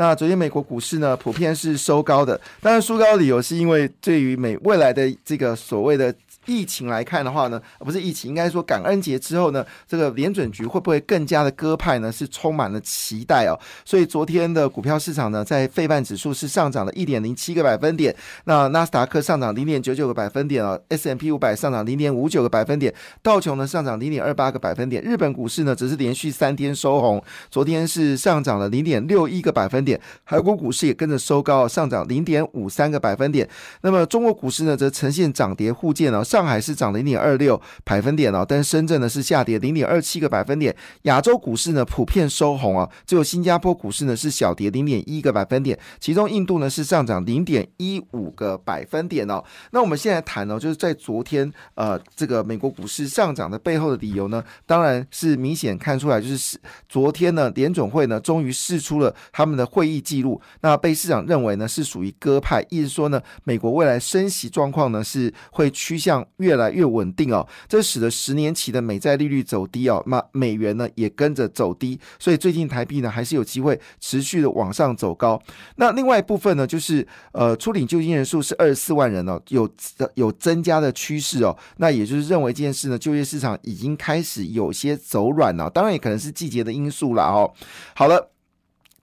那昨天美国股市呢，普遍是收高的，当然收高的理由是因为对于美未来的这个所谓的。疫情来看的话呢，不是疫情，应该说感恩节之后呢，这个联准局会不会更加的鸽派呢？是充满了期待哦。所以昨天的股票市场呢，在费半指数是上涨了一点零七个百分点，那纳斯达克上涨零点九九个百分点哦，S M P 五百上涨零点五九个百分点，道琼呢上涨零点二八个百分点，日本股市呢只是连续三天收红，昨天是上涨了零点六一个百分点，韩国股市也跟着收高，上涨零点五三个百分点。那么中国股市呢，则呈现涨跌互见哦。上海是涨零点二六百分点哦，但深圳呢是下跌零点二七个百分点。亚洲股市呢普遍收红啊，只有新加坡股市呢是小跌零点一个百分点，其中印度呢是上涨零点一五个百分点哦。那我们现在谈呢，就是在昨天呃这个美国股市上涨的背后的理由呢，当然是明显看出来，就是昨天呢联总会呢终于试出了他们的会会议记录，那被市场认为呢是属于鸽派，意思说呢美国未来升息状况呢是会趋向。越来越稳定哦，这使得十年期的美债利率走低哦，那美元呢也跟着走低，所以最近台币呢还是有机会持续的往上走高。那另外一部分呢，就是呃，初领就业人数是二十四万人哦，有有增加的趋势哦。那也就是认为这件事呢，就业市场已经开始有些走软了，当然也可能是季节的因素了哦。好了。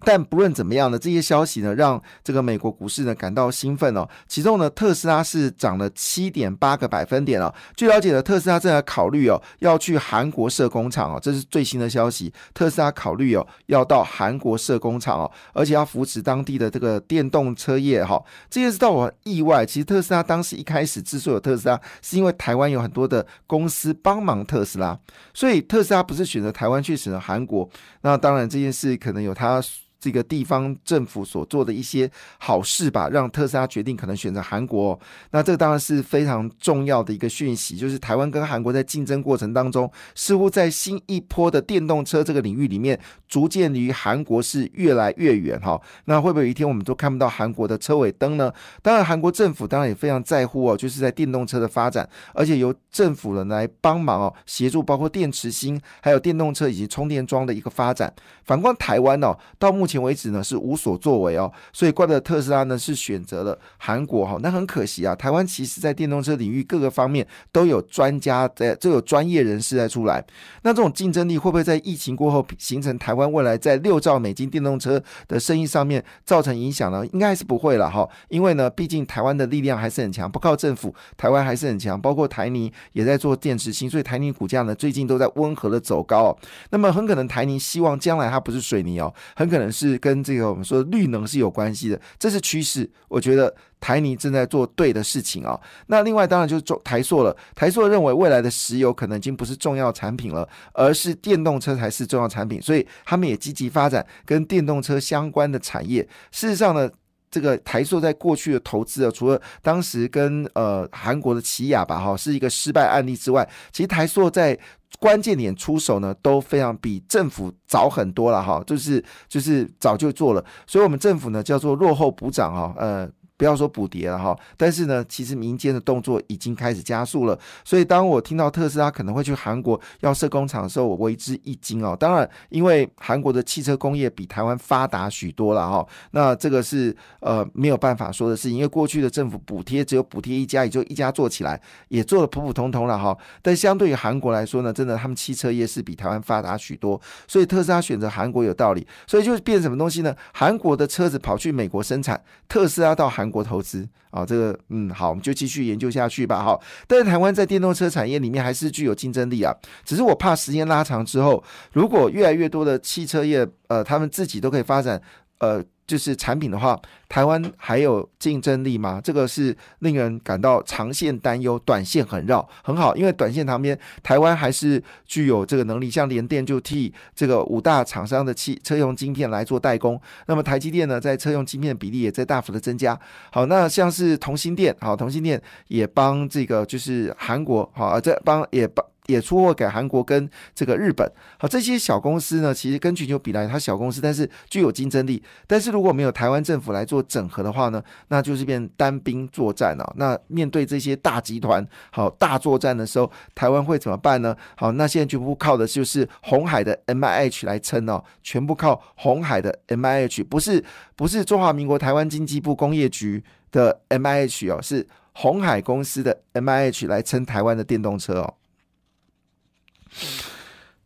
但不论怎么样呢，这些消息呢，让这个美国股市呢感到兴奋哦。其中呢，特斯拉是涨了七点八个百分点哦。据了解呢，特斯拉正在考虑哦，要去韩国设工厂哦，这是最新的消息。特斯拉考虑哦，要到韩国设工厂哦，而且要扶持当地的这个电动车业哈。这件事让我意外。其实特斯拉当时一开始之所以有特斯拉，是因为台湾有很多的公司帮忙特斯拉，所以特斯拉不是选择台湾，去选择韩国。那当然这件事可能有它。这个地方政府所做的一些好事吧，让特斯拉决定可能选择韩国。那这个当然是非常重要的一个讯息，就是台湾跟韩国在竞争过程当中，似乎在新一波的电动车这个领域里面，逐渐离韩国是越来越远哈。那会不会有一天我们都看不到韩国的车尾灯呢？当然，韩国政府当然也非常在乎哦，就是在电动车的发展，而且由政府人来帮忙哦，协助包括电池芯、还有电动车以及充电桩的一个发展。反观台湾哦，到目目前为止呢是无所作为哦，所以怪不得特斯拉呢是选择了韩国哈，那很可惜啊。台湾其实在电动车领域各个方面都有专家在，都有专业人士在出来。那这种竞争力会不会在疫情过后形成台湾未来在六兆美金电动车的生意上面造成影响呢？应该是不会了哈，因为呢，毕竟台湾的力量还是很强，不靠政府，台湾还是很强。包括台泥也在做电池芯，所以台泥股价呢最近都在温和的走高。那么很可能台泥希望将来它不是水泥哦，很可能是跟这个我们说绿能是有关系的，这是趋势。我觉得台泥正在做对的事情啊。那另外当然就是中台塑了，台塑认为未来的石油可能已经不是重要产品了，而是电动车才是重要产品，所以他们也积极发展跟电动车相关的产业。事实上呢，这个台塑在过去的投资啊，除了当时跟呃韩国的起亚吧哈是一个失败案例之外，其实台塑在关键点出手呢，都非常比政府早很多了哈，就是就是早就做了，所以我们政府呢叫做落后补涨哈，呃。不要说补跌了哈，但是呢，其实民间的动作已经开始加速了。所以当我听到特斯拉可能会去韩国要设工厂的时候，我为之一惊哦。当然，因为韩国的汽车工业比台湾发达许多了哈，那这个是呃没有办法说的事情。因为过去的政府补贴只有补贴一家，也就一家做起来，也做的普普通通了哈。但相对于韩国来说呢，真的他们汽车业是比台湾发达许多，所以特斯拉选择韩国有道理。所以就变什么东西呢？韩国的车子跑去美国生产，特斯拉到韩。国投资啊，这个嗯好，我们就继续研究下去吧。好，但是台湾在电动车产业里面还是具有竞争力啊。只是我怕时间拉长之后，如果越来越多的汽车业呃，他们自己都可以发展呃。就是产品的话，台湾还有竞争力吗？这个是令人感到长线担忧，短线很绕，很好，因为短线旁边台湾还是具有这个能力，像联电就替这个五大厂商的汽车用晶片来做代工，那么台积电呢，在车用晶片的比例也在大幅的增加。好，那像是同心电，好，同心电也帮这个就是韩国，好，这帮也帮。也出货给韩国跟这个日本。好，这些小公司呢，其实跟全球比来，它小公司，但是具有竞争力。但是如果没有台湾政府来做整合的话呢，那就是变单兵作战了。那面对这些大集团，好大作战的时候，台湾会怎么办呢？好，那现在全部靠的就是红海的 M I H 来撑哦，全部靠红海的 M I H，不是不是中华民国台湾经济部工业局的 M I H 哦，是红海公司的 M I H 来撑台湾的电动车哦。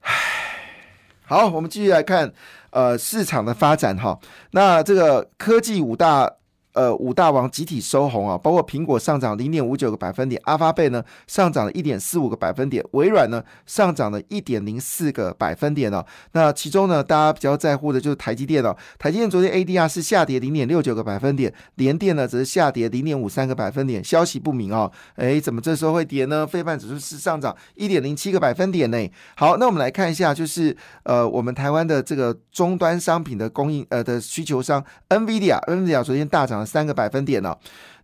唉，好，我们继续来看呃市场的发展哈。那这个科技五大。呃，五大王集体收红啊，包括苹果上涨零点五九个百分点，阿发贝呢上涨了一点四五个百分点，微软呢上涨了一点零四个百分点哦。那其中呢，大家比较在乎的就是台积电哦。台积电昨天 ADR 是下跌零点六九个百分点，联电呢则是下跌零点五三个百分点，消息不明哦。哎，怎么这时候会跌呢？非半指数是上涨一点零七个百分点呢。好，那我们来看一下，就是呃，我们台湾的这个终端商品的供应呃的需求商 NVIDIA，NVIDIA 昨天大涨。三个百分点呢？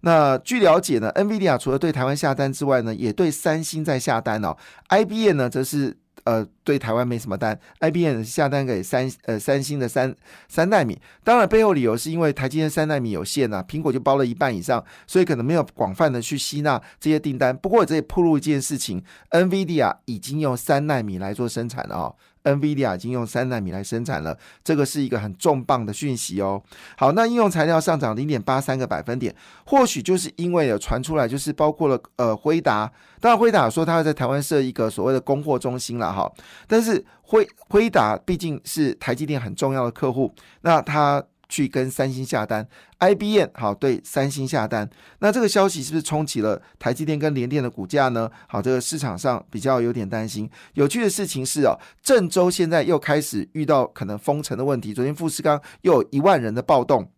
那据了解呢，NVIDIA 除了对台湾下单之外呢，也对三星在下单哦。IBM 呢，则是呃对台湾没什么单，IBM 下单给三呃三星的三三纳米。当然背后理由是因为台积电三纳米有限啊，苹果就包了一半以上，所以可能没有广泛的去吸纳这些订单。不过这也铺露一件事情，NVIDIA 已经用三纳米来做生产了哦。NVIDIA 已经用三纳米来生产了，这个是一个很重磅的讯息哦。好，那应用材料上涨零点八三个百分点，或许就是因为有传出来，就是包括了呃辉达，当然辉达说他要在台湾设一个所谓的供货中心了哈，但是辉辉达毕竟是台积电很重要的客户，那他。去跟三星下单，IBM 好对三星下单，那这个消息是不是冲起了台积电跟联电的股价呢？好，这个市场上比较有点担心。有趣的事情是哦，郑州现在又开始遇到可能封城的问题，昨天富士康又有一万人的暴动。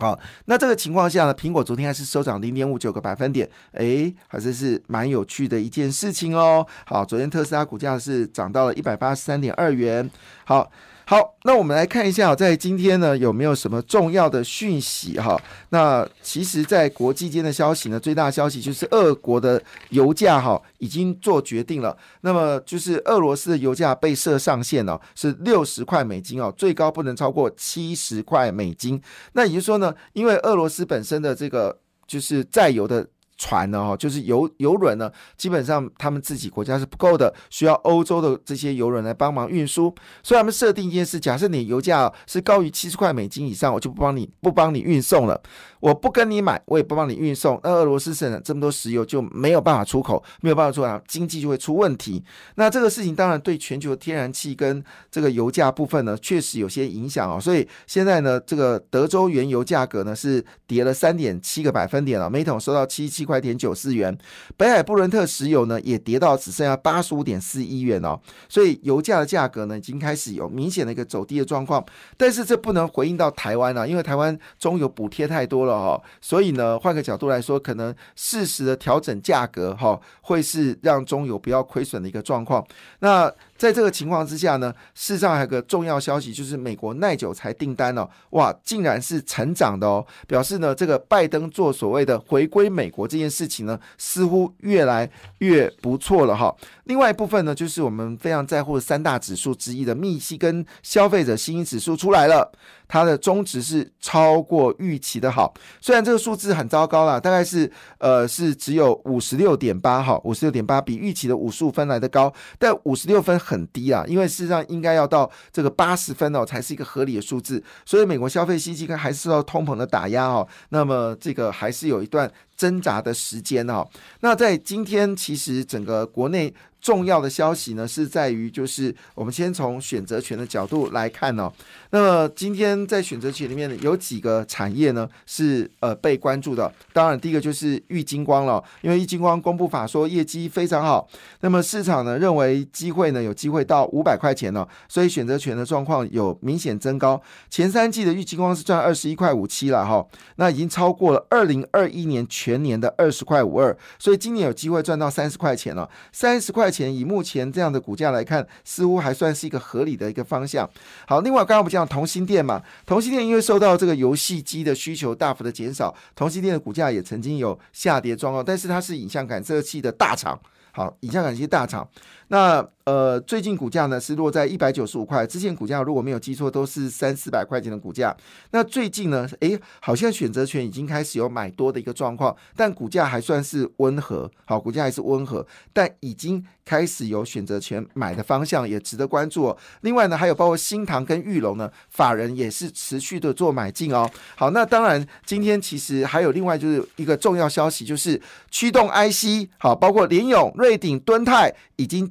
好，那这个情况下呢，苹果昨天还是收涨零点五九个百分点，诶，还是是蛮有趣的一件事情哦。好，昨天特斯拉股价是涨到了一百八十三点二元。好。好，那我们来看一下，在今天呢有没有什么重要的讯息哈？那其实，在国际间的消息呢，最大的消息就是俄国的油价哈已经做决定了。那么就是俄罗斯的油价被设上限了，是六十块美金哦，最高不能超过七十块美金。那也就是说呢，因为俄罗斯本身的这个就是在油的。船呢，哈，就是油油轮呢，基本上他们自己国家是不够的，需要欧洲的这些油轮来帮忙运输。所以他们设定一件事：假设你油价是高于七十块美金以上，我就不帮你不帮你运送了，我不跟你买，我也不帮你运送。那俄罗斯生产这么多石油就没有办法出口，没有办法出口，经济就会出问题。那这个事情当然对全球天然气跟这个油价部分呢，确实有些影响哦。所以现在呢，这个德州原油价格呢是跌了三点七个百分点了，每桶收到七七。块点九四元，北海布伦特石油呢也跌到只剩下八十五点四一元哦，所以油价的价格呢已经开始有明显的一个走低的状况。但是这不能回应到台湾啊，因为台湾中油补贴太多了哈，所以呢换个角度来说，可能适时的调整价格哈，会是让中油不要亏损的一个状况。那在这个情况之下呢，事实上还有个重要消息，就是美国耐久才订单哦，哇，竟然是成长的哦，表示呢，这个拜登做所谓的回归美国这件事情呢，似乎越来越不错了哈。另外一部分呢，就是我们非常在乎的三大指数之一的密西根消费者信心指数出来了。它的中值是超过预期的好，虽然这个数字很糟糕啦，大概是呃是只有五十六点八哈，五十六点八比预期的五十五分来的高，但五十六分很低啊，因为事实上应该要到这个八十分哦才是一个合理的数字，所以美国消费信息还是受到通膨的打压哦，那么这个还是有一段挣扎的时间哦。那在今天其实整个国内。重要的消息呢，是在于就是我们先从选择权的角度来看哦。那么今天在选择权里面有几个产业呢是呃被关注的。当然第一个就是玉金光了，因为玉金光公布法说业绩非常好，那么市场呢认为机会呢有机会到五百块钱了，所以选择权的状况有明显增高。前三季的玉金光是赚二十一块五七了哈，那已经超过了二零二一年全全年的二十块五二，所以今年有机会赚到三十块钱了，三十块。钱以目前这样的股价来看，似乎还算是一个合理的一个方向。好，另外刚刚我们讲同心店嘛，同心店因为受到这个游戏机的需求大幅的减少，同心店的股价也曾经有下跌状况。但是它是影像感测器的大厂。好，影像感测器大厂。那呃，最近股价呢是落在一百九十五块，之前股价如果没有记错都是三四百块钱的股价。那最近呢，诶，好像选择权已经开始有买多的一个状况，但股价还算是温和，好，股价还是温和，但已经开始有选择权买的方向，也值得关注。哦。另外呢，还有包括新塘跟玉龙呢，法人也是持续的做买进哦。好，那当然今天其实还有另外就是一个重要消息，就是驱动 IC，好，包括联勇、瑞鼎、敦泰已经